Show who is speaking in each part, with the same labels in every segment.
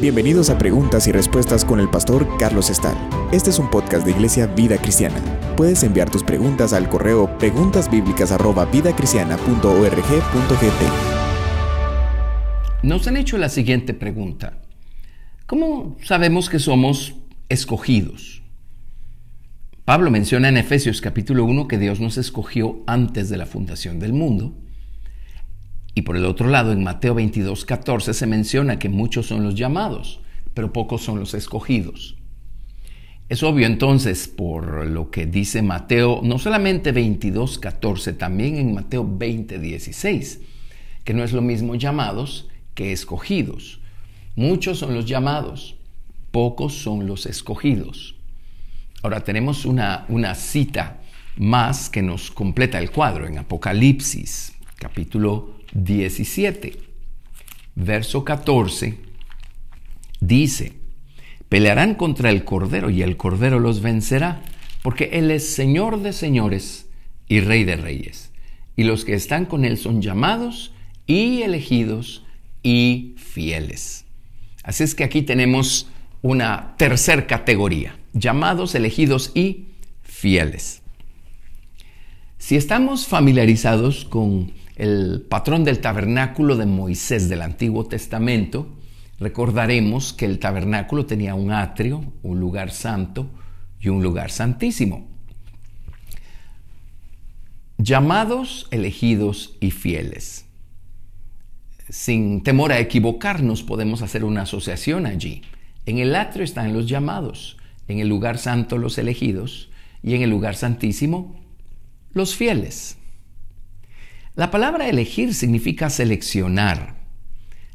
Speaker 1: Bienvenidos a Preguntas y Respuestas con el pastor Carlos Estal. Este es un podcast de Iglesia Vida Cristiana. Puedes enviar tus preguntas al correo preguntasbiblicas@vidacristiana.org.gt.
Speaker 2: Nos han hecho la siguiente pregunta. ¿Cómo sabemos que somos escogidos? Pablo menciona en Efesios capítulo 1 que Dios nos escogió antes de la fundación del mundo y por el otro lado, en Mateo 22, 14 se menciona que muchos son los llamados, pero pocos son los escogidos. Es obvio entonces, por lo que dice Mateo, no solamente 22, 14, también en Mateo 20, 16, que no es lo mismo llamados que escogidos. Muchos son los llamados, pocos son los escogidos. Ahora tenemos una, una cita más que nos completa el cuadro en Apocalipsis, capítulo 17, verso 14, dice, pelearán contra el Cordero y el Cordero los vencerá, porque Él es Señor de señores y Rey de reyes. Y los que están con Él son llamados y elegidos y fieles. Así es que aquí tenemos una tercera categoría, llamados, elegidos y fieles. Si estamos familiarizados con el patrón del tabernáculo de Moisés del Antiguo Testamento, recordaremos que el tabernáculo tenía un atrio, un lugar santo y un lugar santísimo. Llamados, elegidos y fieles. Sin temor a equivocarnos, podemos hacer una asociación allí. En el atrio están los llamados, en el lugar santo los elegidos y en el lugar santísimo los fieles. La palabra elegir significa seleccionar,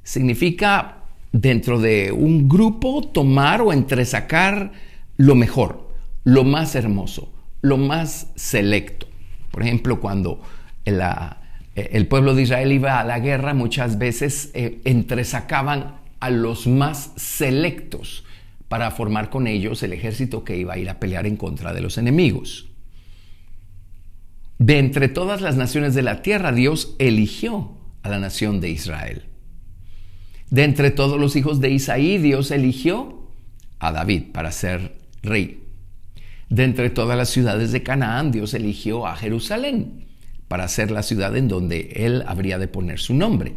Speaker 2: significa dentro de un grupo tomar o entresacar lo mejor, lo más hermoso, lo más selecto. Por ejemplo, cuando el pueblo de Israel iba a la guerra, muchas veces eh, entresacaban a los más selectos para formar con ellos el ejército que iba a ir a pelear en contra de los enemigos. De entre todas las naciones de la tierra, Dios eligió a la nación de Israel. De entre todos los hijos de Isaí, Dios eligió a David para ser rey. De entre todas las ciudades de Canaán, Dios eligió a Jerusalén para ser la ciudad en donde él habría de poner su nombre.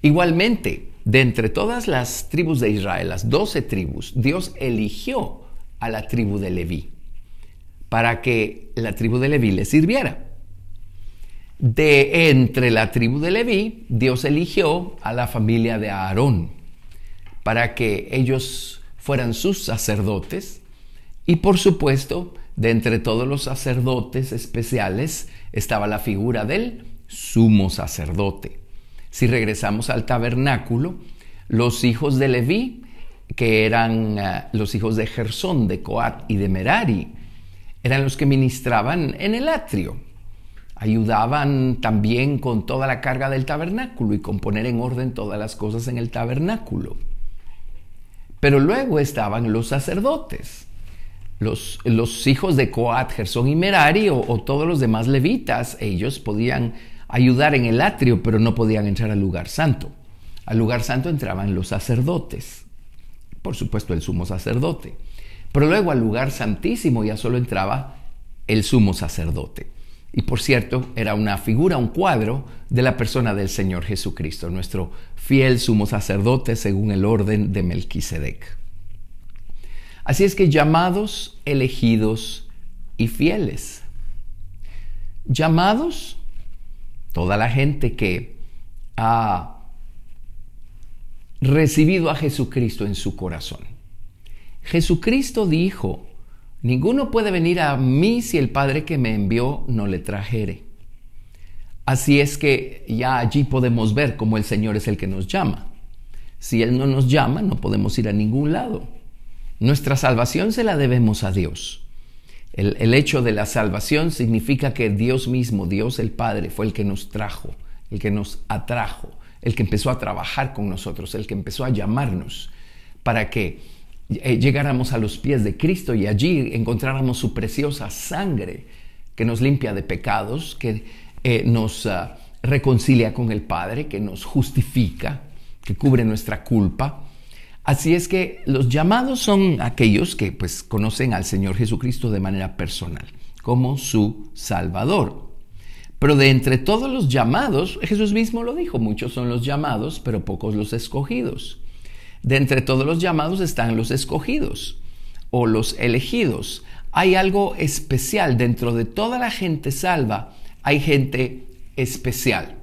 Speaker 2: Igualmente, de entre todas las tribus de Israel, las doce tribus, Dios eligió a la tribu de Leví para que la tribu de Leví le sirviera. De entre la tribu de Leví, Dios eligió a la familia de Aarón para que ellos fueran sus sacerdotes. Y por supuesto, de entre todos los sacerdotes especiales estaba la figura del sumo sacerdote. Si regresamos al tabernáculo, los hijos de Leví, que eran eh, los hijos de Gersón, de Coat y de Merari, eran los que ministraban en el atrio. Ayudaban también con toda la carga del tabernáculo y con poner en orden todas las cosas en el tabernáculo. Pero luego estaban los sacerdotes, los, hijos de Coat, Gersón y o todos los demás levitas. Ellos podían ayudar en el atrio, pero no podían entrar al lugar santo. Al lugar santo entraban los sacerdotes, por supuesto el sumo sacerdote. Pero luego al lugar santísimo ya solo entraba el sumo sacerdote. Y por cierto, era una figura, un cuadro de la persona del Señor Jesucristo, nuestro fiel sumo sacerdote según el orden de Melquisedec. Así es que llamados, elegidos y fieles. Llamados, toda la gente que ha recibido a Jesucristo en su corazón Jesucristo dijo, ninguno puede venir a mí si el Padre que me envió no le trajere. Así es que ya allí podemos ver cómo el Señor es el que nos llama. Si Él no nos llama, no podemos ir a ningún lado. Nuestra salvación se la debemos a Dios. El, el, hecho de la salvación significa que Dios mismo, Dios el Padre, fue el que nos trajo, el que nos atrajo, el que empezó a trabajar con nosotros, el que empezó a llamarnos para que eh, llegáramos a los pies de Cristo y allí encontráramos su preciosa sangre que nos limpia de pecados, que eh, nos ah, reconcilia con el Padre, que nos justifica, que cubre nuestra culpa. Así es que los llamados son aquellos que pues conocen al Señor Jesucristo de manera personal, como su Salvador. Pero de entre todos los llamados, Jesús mismo lo dijo, muchos son los llamados, pero pocos los escogidos. De entre todos los llamados están los escogidos o los elegidos. Hay algo especial dentro de toda la gente salva, hay gente especial.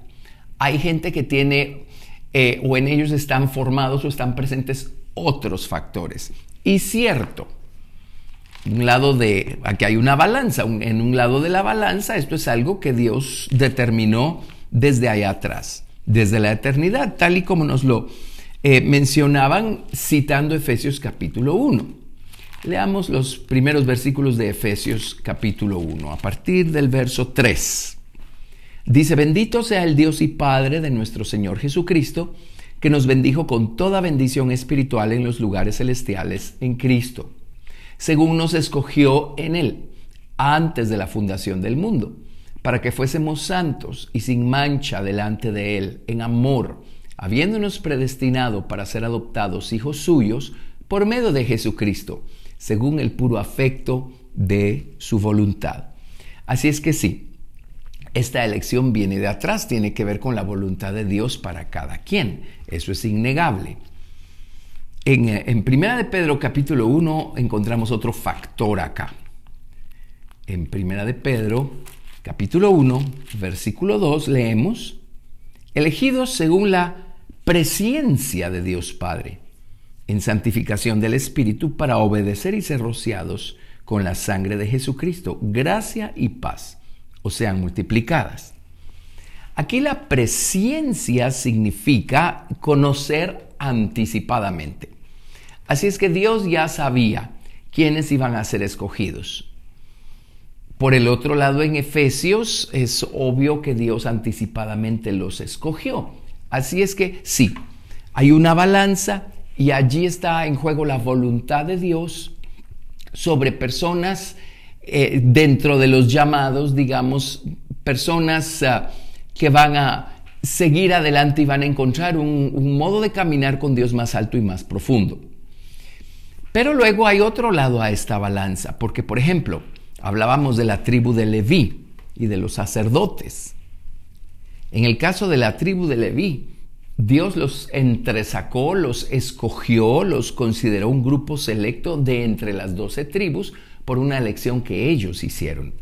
Speaker 2: Hay gente que tiene eh, o en ellos están formados o están presentes otros factores. Y cierto, un lado de, aquí hay una balanza, en un lado de la balanza, esto es algo que Dios determinó desde allá atrás, desde la eternidad, tal y como nos lo eh, mencionaban citando Efesios capítulo 1. Leamos los primeros versículos de Efesios capítulo 1, a partir del verso 3. Dice, bendito sea el Dios y Padre de nuestro Señor Jesucristo, que nos bendijo con toda bendición espiritual en los lugares celestiales en Cristo, según nos escogió en Él antes de la fundación del mundo, para que fuésemos santos y sin mancha delante de Él, en amor, habiéndonos predestinado para ser adoptados hijos suyos por medio de Jesucristo, según el puro afecto de su voluntad. Así es que sí, esta elección viene de atrás, tiene que ver con la voluntad de Dios para cada quien. Eso es innegable. En, en Primera de Pedro capítulo 1 encontramos otro factor acá. En Primera de Pedro capítulo 1, versículo 2 leemos, elegidos según la presencia de Dios Padre, en santificación del Espíritu para obedecer y ser rociados con la sangre de Jesucristo, gracia y paz o sean multiplicadas. Aquí la presencia significa conocer anticipadamente. Así es que Dios ya sabía quiénes iban a ser escogidos. Por el otro lado, en Efesios es obvio que Dios anticipadamente los escogió. Así es que sí, hay una balanza y allí está en juego la voluntad de Dios sobre personas eh, dentro de los llamados, digamos, personas ah, que van a seguir adelante y van a encontrar un, un modo de caminar con Dios más alto y más profundo. Pero luego hay otro lado a esta balanza, porque por ejemplo, hablábamos de la tribu de Leví y de los sacerdotes. En el caso de la tribu de Leví, Dios los entresacó, los escogió, los consideró un grupo selecto de entre las doce tribus por una elección que ellos hicieron.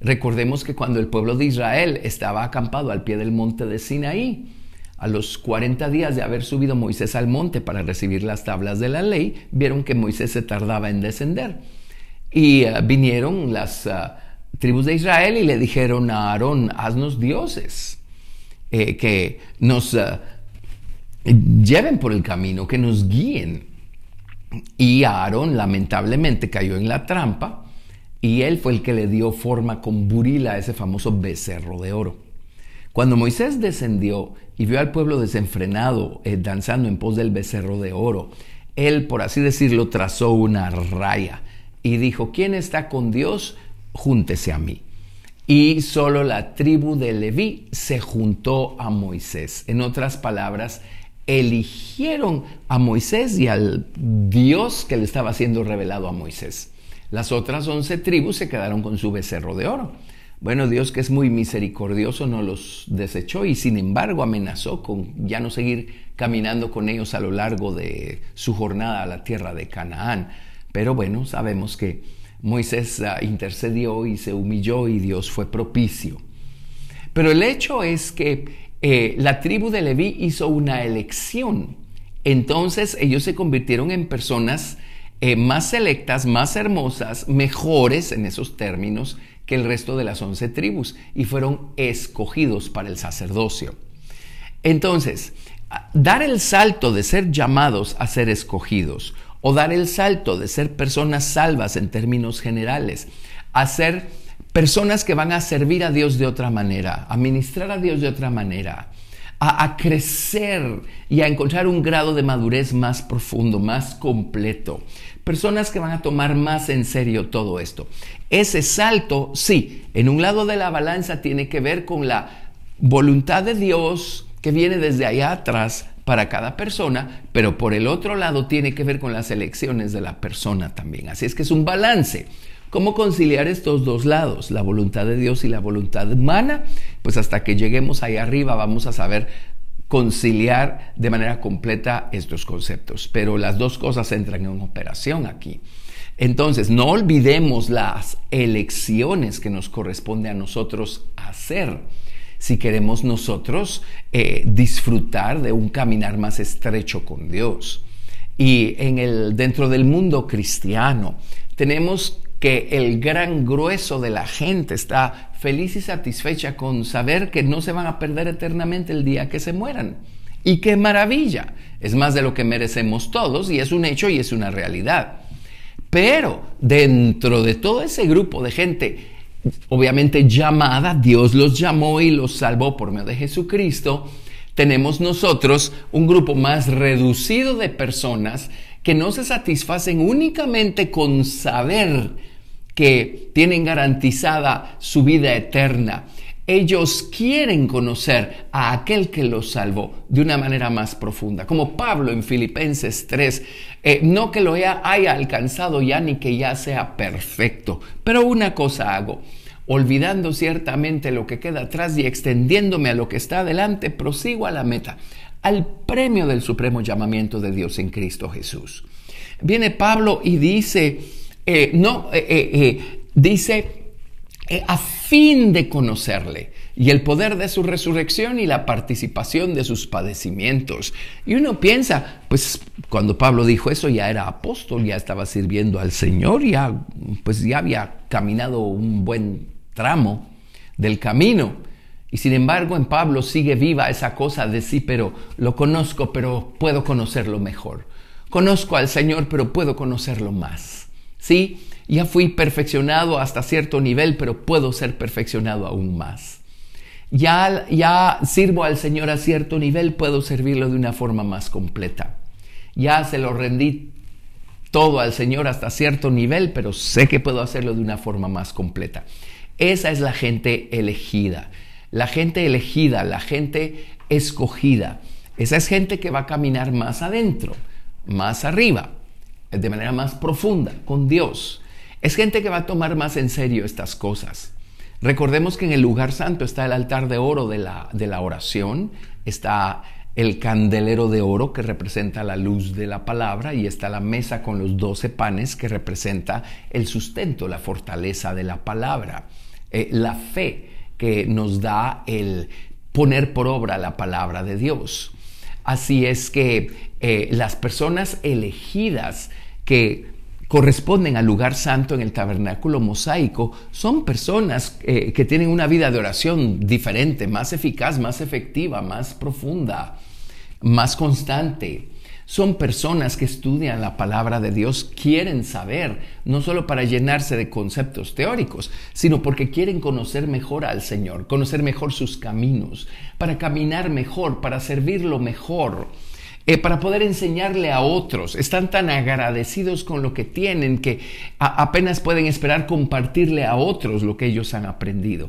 Speaker 2: Recordemos que cuando el pueblo de Israel estaba acampado al pie del monte de Sinaí, a los 40 días de haber subido Moisés al monte para recibir las tablas de la ley, vieron que Moisés se tardaba en descender. Y eh, vinieron las eh, tribus de Israel y le dijeron a Aarón, haznos dioses, eh, que nos lleven por el camino, que nos guíen. Y Aarón lamentablemente cayó en la trampa y él fue el que le dio forma con burila a ese famoso becerro de oro. Cuando Moisés descendió y vio al pueblo desenfrenado eh, danzando en pos del becerro de oro, él, por así decirlo, trazó una raya y dijo, ¿quién está con Dios? Júntese a mí. Y solo la tribu de Leví se juntó a Moisés. En otras palabras, eligieron a Moisés y al Dios que le estaba siendo revelado a Moisés. Las otras once tribus se quedaron con su becerro de oro. Bueno, Dios que es muy misericordioso no los desechó y sin embargo amenazó con ya no seguir caminando con ellos a lo largo de su jornada a la tierra de Canaán. Pero bueno, sabemos que Moisés ah, intercedió y se humilló y Dios fue propicio. Pero el hecho es que eh, la tribu de Leví hizo una elección. Entonces ellos se convirtieron en personas eh, más selectas, más hermosas, mejores en esos términos que el resto de las once tribus y fueron escogidos para el sacerdocio. Entonces, dar el salto de ser llamados a ser escogidos o dar el salto de ser personas salvas en términos generales a ser personas que van a servir a Dios de otra manera, a ministrar a Dios de otra manera, a, crecer y a encontrar un grado de madurez más profundo, más completo. Personas que van a tomar más en serio todo esto. Ese salto, sí, en un lado de la balanza tiene que ver con la voluntad de Dios que viene desde allá atrás para cada persona, pero por el otro lado tiene que ver con las elecciones de la persona también. Así es que es un balance. ¿Cómo conciliar estos dos lados, la voluntad de Dios y la voluntad humana? Pues hasta que lleguemos ahí arriba vamos a saber conciliar de manera completa estos conceptos. Pero las dos cosas entran en operación aquí. Entonces, no olvidemos las elecciones que nos corresponde a nosotros hacer si queremos nosotros eh, disfrutar de un caminar más estrecho con Dios. Y en el, dentro del mundo cristiano tenemos que el gran grueso de la gente está feliz y satisfecha con saber que no se van a perder eternamente el día que se mueran. Y qué maravilla. Es más de lo que merecemos todos y es un hecho y es una realidad. Pero dentro de todo ese grupo de gente, obviamente llamada, Dios los llamó y los salvó por medio de Jesucristo, tenemos nosotros un grupo más reducido de personas que no se satisfacen únicamente con saber que tienen garantizada su vida eterna. Ellos quieren conocer a aquel que los salvó de una manera más profunda. Como Pablo en Filipenses 3, eh, no que lo haya, alcanzado ya ni que ya sea perfecto, pero una cosa hago, olvidando ciertamente lo que queda atrás y extendiéndome a lo que está adelante, prosigo a la meta, al premio del supremo llamamiento de Dios en Cristo Jesús. Viene Pablo y dice, eh, no, eh, dice, a fin de conocerle y el poder de su resurrección y la participación de sus padecimientos. Y uno piensa, pues cuando Pablo dijo eso ya era apóstol, ya estaba sirviendo al Señor, ya pues ya había caminado un buen tramo del camino. Y sin embargo en Pablo sigue viva esa cosa de sí, pero lo conozco, pero puedo conocerlo mejor. Conozco al Señor, pero puedo conocerlo más. ¿Sí? Ya fui perfeccionado hasta cierto nivel, pero puedo ser perfeccionado aún más. Ya, ya sirvo al Señor a cierto nivel, puedo servirlo de una forma más completa. Ya se lo rendí todo al Señor hasta cierto nivel, pero sé que puedo hacerlo de una forma más completa. Esa es la gente elegida. La gente elegida, la gente escogida. Esa es gente que va a caminar más adentro, más arriba, de manera más profunda con Dios. Es gente que va a tomar más en serio estas cosas. Recordemos que en el lugar santo está el altar de oro de la, de la oración, está el candelero de oro que representa la luz de la palabra y está la mesa con los doce panes que representa el sustento, la fortaleza de la palabra, eh, la fe que nos da el poner por obra la palabra de Dios. Así es que eh, las personas elegidas que corresponden al lugar santo en el tabernáculo mosaico son personas eh, que tienen una vida de oración diferente, más eficaz, más efectiva, más profunda, más constante. Son personas que estudian la palabra de Dios, quieren saber, no solo para llenarse de conceptos teóricos, sino porque quieren conocer mejor al Señor, conocer mejor sus caminos, para caminar mejor, para servirlo mejor eh, para poder enseñarle a otros. Están tan agradecidos con lo que tienen que apenas pueden esperar compartirle a otros lo que ellos han aprendido.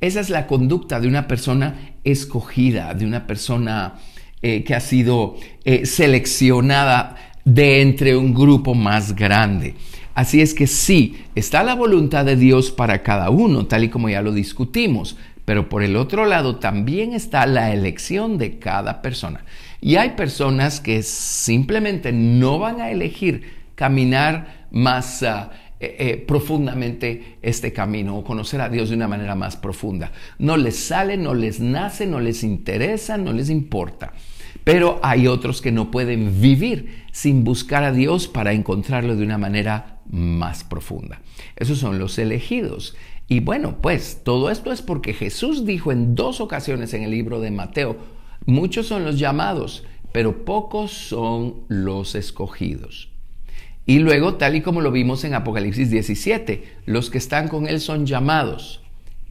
Speaker 2: Esa es la conducta de una persona escogida, de una persona eh, que ha sido eh, seleccionada de entre un grupo más grande. Así es que sí, está la voluntad de Dios para cada uno, tal y como ya lo discutimos, pero por el otro lado también está la elección de cada persona. Y hay personas que simplemente no van a elegir caminar más ah, eh, eh, profundamente este camino o conocer a Dios de una manera más profunda. No les sale, no les nace, no les interesa, no les importa. Pero hay otros que no pueden vivir sin buscar a Dios para encontrarlo de una manera más profunda. Esos son los elegidos. Y bueno, pues todo esto es porque Jesús dijo en dos ocasiones en el libro de Mateo, Muchos son los llamados, pero pocos son los escogidos. Y luego, tal y como lo vimos en Apocalipsis 17, los que están con Él son llamados,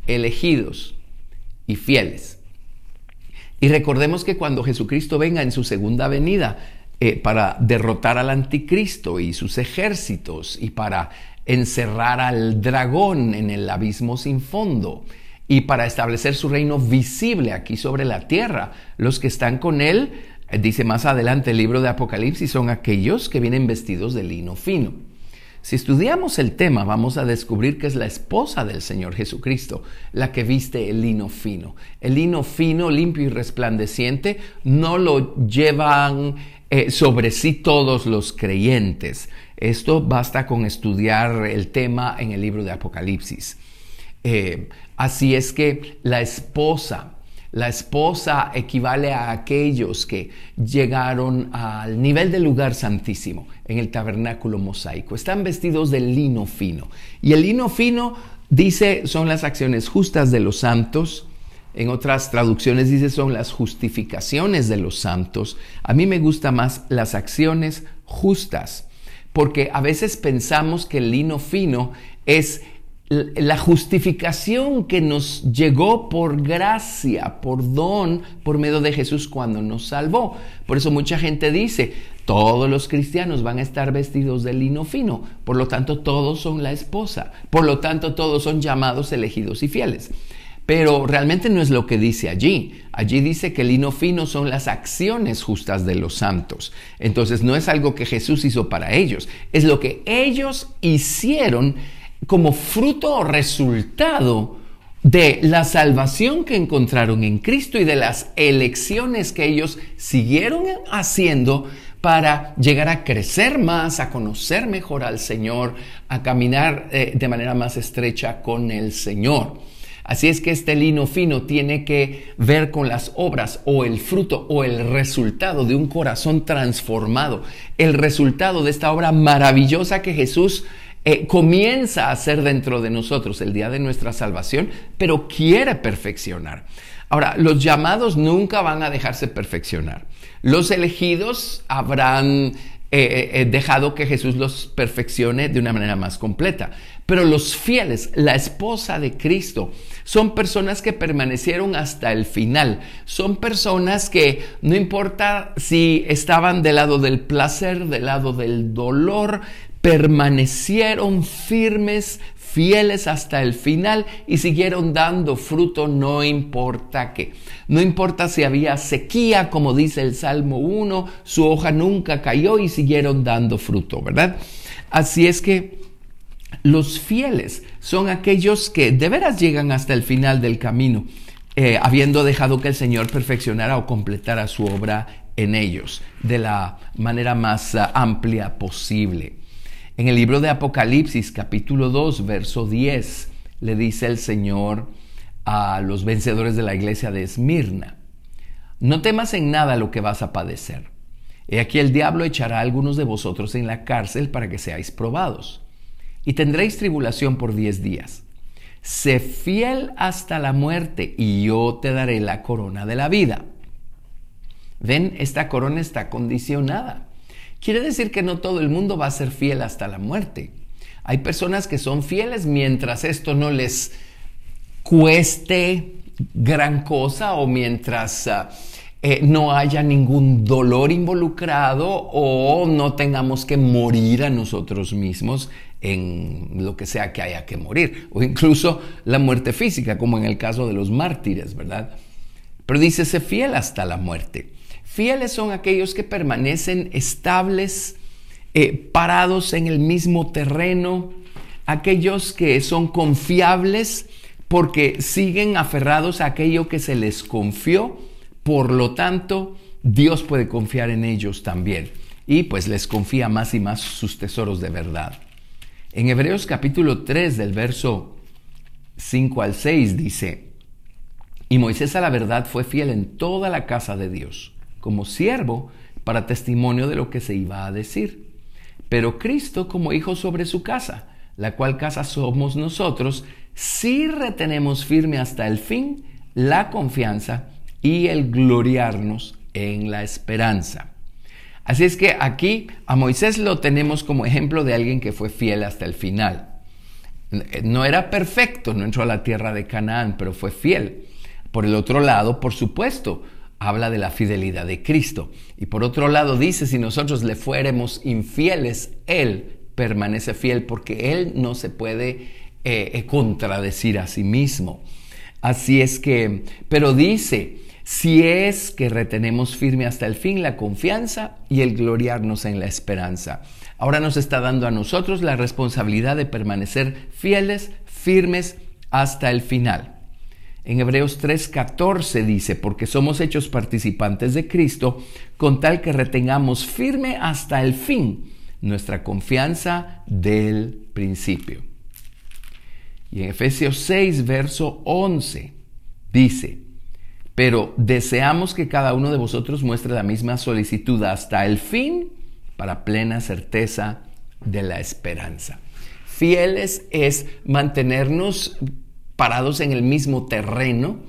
Speaker 2: elegidos y fieles. Y recordemos que cuando Jesucristo venga en su segunda venida eh, para derrotar al anticristo y sus ejércitos y para encerrar al dragón en el abismo sin fondo, y para establecer su reino visible aquí sobre la tierra. Los que están con Él Dice más adelante el libro de Apocalipsis, son aquellos que vienen vestidos de lino fino. Si estudiamos el tema, vamos a descubrir que es la esposa del Señor Jesucristo la que viste el lino fino. El lino fino, limpio y resplandeciente no lo llevan eh, sobre sí todos los creyentes. Esto basta con estudiar el tema en el libro de Apocalipsis. Eh, así es que la esposa la esposa equivale a aquellos que llegaron al nivel del lugar santísimo en el tabernáculo mosaico. Están vestidos de lino fino. Y el lino fino dice son las acciones justas de los santos. En otras traducciones dice son las justificaciones de los santos. A mí me gusta más las acciones justas, porque a veces pensamos que el lino fino es la justificación que nos llegó por gracia, por don, por medio de Jesús cuando nos salvó. Por eso mucha gente dice, todos los cristianos van a estar vestidos de lino fino, por lo tanto todos son la esposa, por lo tanto todos son llamados elegidos y fieles. Pero realmente no es lo que dice allí. Allí dice que el lino fino son las acciones justas de los santos. Entonces no es algo que Jesús hizo para ellos, es lo que ellos hicieron como fruto o resultado de la salvación que encontraron en Cristo y de las elecciones que ellos siguieron haciendo para llegar a crecer más, a conocer mejor al Señor, a caminar eh, de manera más estrecha con el Señor. Así es que este lino fino tiene que ver con las obras o el fruto o el resultado de un corazón transformado, el resultado de esta obra maravillosa que Jesús eh, comienza a ser dentro de nosotros el día de nuestra salvación, pero quiere perfeccionar. Ahora, los llamados nunca van a dejarse perfeccionar. Los elegidos habrán eh, eh, dejado que Jesús los perfeccione de una manera más completa. Pero los fieles, la esposa de Cristo, son personas que permanecieron hasta el final. Son personas que no importa si estaban del lado del placer, del lado del dolor, permanecieron firmes, fieles hasta el final y siguieron dando fruto, no importa qué. No importa si había sequía, como dice el Salmo 1, su hoja nunca cayó y siguieron dando fruto, ¿verdad? Así es que los fieles son aquellos que de veras llegan hasta el final del camino, eh, habiendo dejado que el Señor perfeccionara o completara su obra en ellos de la manera más ah, amplia posible. En el libro de Apocalipsis capítulo 2, verso 10, le dice el Señor a los vencedores de la iglesia de Esmirna, no temas en nada lo que vas a padecer. He aquí el diablo echará a algunos de vosotros en la cárcel para que seáis probados, y tendréis tribulación por diez días. Sé fiel hasta la muerte, y yo te daré la corona de la vida. Ven, esta corona está condicionada. Quiere decir que no todo el mundo va a ser fiel hasta la muerte. Hay personas que son fieles mientras esto no les cueste gran cosa o mientras ah, eh, no haya ningún dolor involucrado o no tengamos que morir a nosotros mismos en lo que sea que haya que morir, o incluso la muerte física, como en el caso de los mártires, ¿verdad? Pero dice, sé fiel hasta la muerte. Fieles son aquellos que permanecen estables, eh, parados en el mismo terreno, aquellos que son confiables porque siguen aferrados a aquello que se les confió, por lo tanto, Dios puede confiar en ellos también y pues les confía más y más sus tesoros de verdad. En Hebreos capítulo 3 del verso 5 al 6 dice, y Moisés a la verdad fue fiel en toda la casa de Dios como siervo para testimonio de lo que se iba a decir. Pero Cristo como hijo sobre su casa, la cual casa somos nosotros, si retenemos firme hasta el fin la confianza y el gloriarnos en la esperanza. Así es que aquí a Moisés lo tenemos como ejemplo de alguien que fue fiel hasta el final. No era perfecto, no entró a la tierra de Canaán, pero fue fiel. Por el otro lado, por supuesto, habla de la fidelidad de Cristo. Y por otro lado dice, si nosotros le fuéramos infieles, Él permanece fiel porque Él no se puede eh, eh, contradecir a sí mismo. Así es que, pero dice, si es que retenemos firme hasta el fin la confianza y el gloriarnos en la esperanza. Ahora nos está dando a nosotros la responsabilidad de permanecer fieles, firmes hasta el final. En Hebreos 3:14 dice, porque somos hechos participantes de Cristo, con tal que retengamos firme hasta el fin nuestra confianza del principio. Y en Efesios 6, verso 11, dice, pero deseamos que cada uno de vosotros muestre la misma solicitud hasta el fin para plena certeza de la esperanza. Fieles es mantenernos parados en el mismo terreno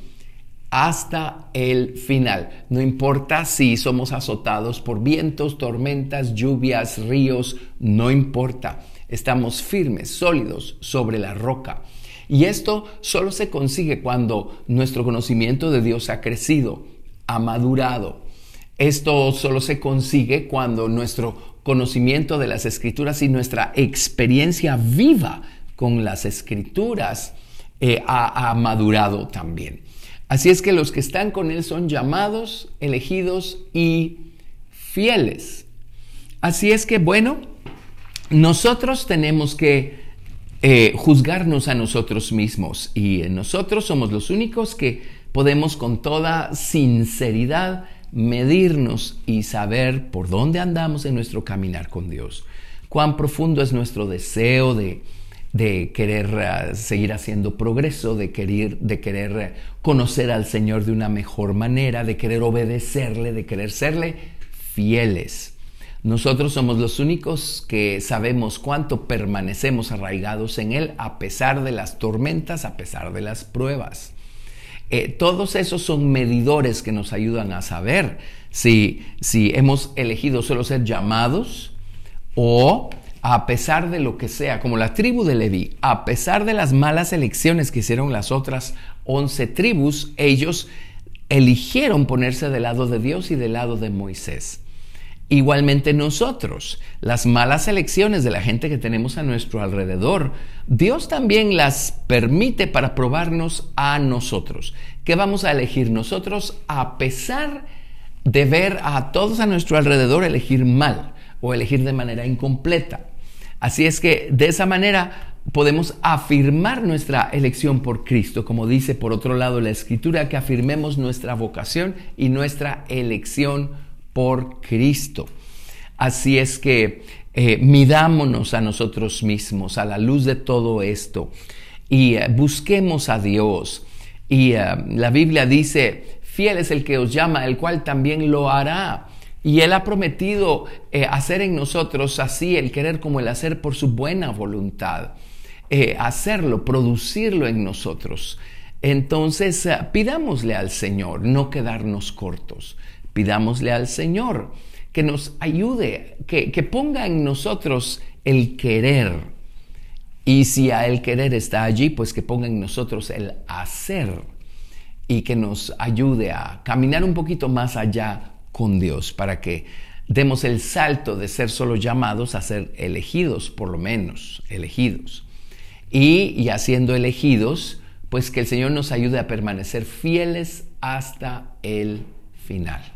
Speaker 2: hasta el final. No importa si somos azotados por vientos, tormentas, lluvias, ríos, no importa. Estamos firmes, sólidos sobre la roca. Y esto solo se consigue cuando nuestro conocimiento de Dios ha crecido, ha madurado. Esto solo se consigue cuando nuestro conocimiento de las escrituras y nuestra experiencia viva con las escrituras eh, ha, ha madurado también. Así es que los que están con Él son llamados, elegidos y fieles. Así es que, bueno, nosotros tenemos que eh, juzgarnos a nosotros mismos y nosotros somos los únicos que podemos con toda sinceridad medirnos y saber por dónde andamos en nuestro caminar con Dios. Cuán profundo es nuestro deseo de, querer eh, seguir haciendo progreso, de querer, de querer eh, conocer al Señor de una mejor manera, de querer obedecerle, de querer serle fieles. Nosotros somos los únicos que sabemos cuánto permanecemos arraigados en Él a pesar de las tormentas, a pesar de las pruebas. Eh, todos esos son medidores que nos ayudan a saber si, si hemos elegido solo ser llamados o a pesar de lo que sea, como la tribu de Leví, a pesar de las malas elecciones que hicieron las otras once tribus, ellos eligieron ponerse del lado de Dios y del lado de Moisés. Igualmente nosotros, las malas elecciones de la gente que tenemos a nuestro alrededor, Dios también las permite para probarnos a nosotros. ¿Qué vamos a elegir nosotros a pesar de ver a todos a nuestro alrededor elegir mal o elegir de manera incompleta? Así es que de esa manera podemos afirmar nuestra elección por Cristo, como dice por otro lado la Escritura, que afirmemos nuestra vocación y nuestra elección por Cristo. Así es que eh, midámonos a nosotros mismos a la luz de todo esto y eh, busquemos a Dios. Y eh, la Biblia dice, fiel es el que os llama, el cual también lo hará. Y Él ha prometido hacer en nosotros así el querer como el hacer por su buena voluntad. hacerlo, producirlo en nosotros. Entonces, pidámosle al Señor no quedarnos cortos. Pidámosle al Señor que nos ayude, que, ponga en nosotros el querer. Y si a el querer está allí, pues que ponga en nosotros el hacer y que nos ayude a caminar un poquito más allá con Dios para que demos el salto de ser solo llamados a ser elegidos, por lo menos elegidos. Y, y haciendo elegidos, pues que el Señor nos ayude a permanecer fieles hasta el final.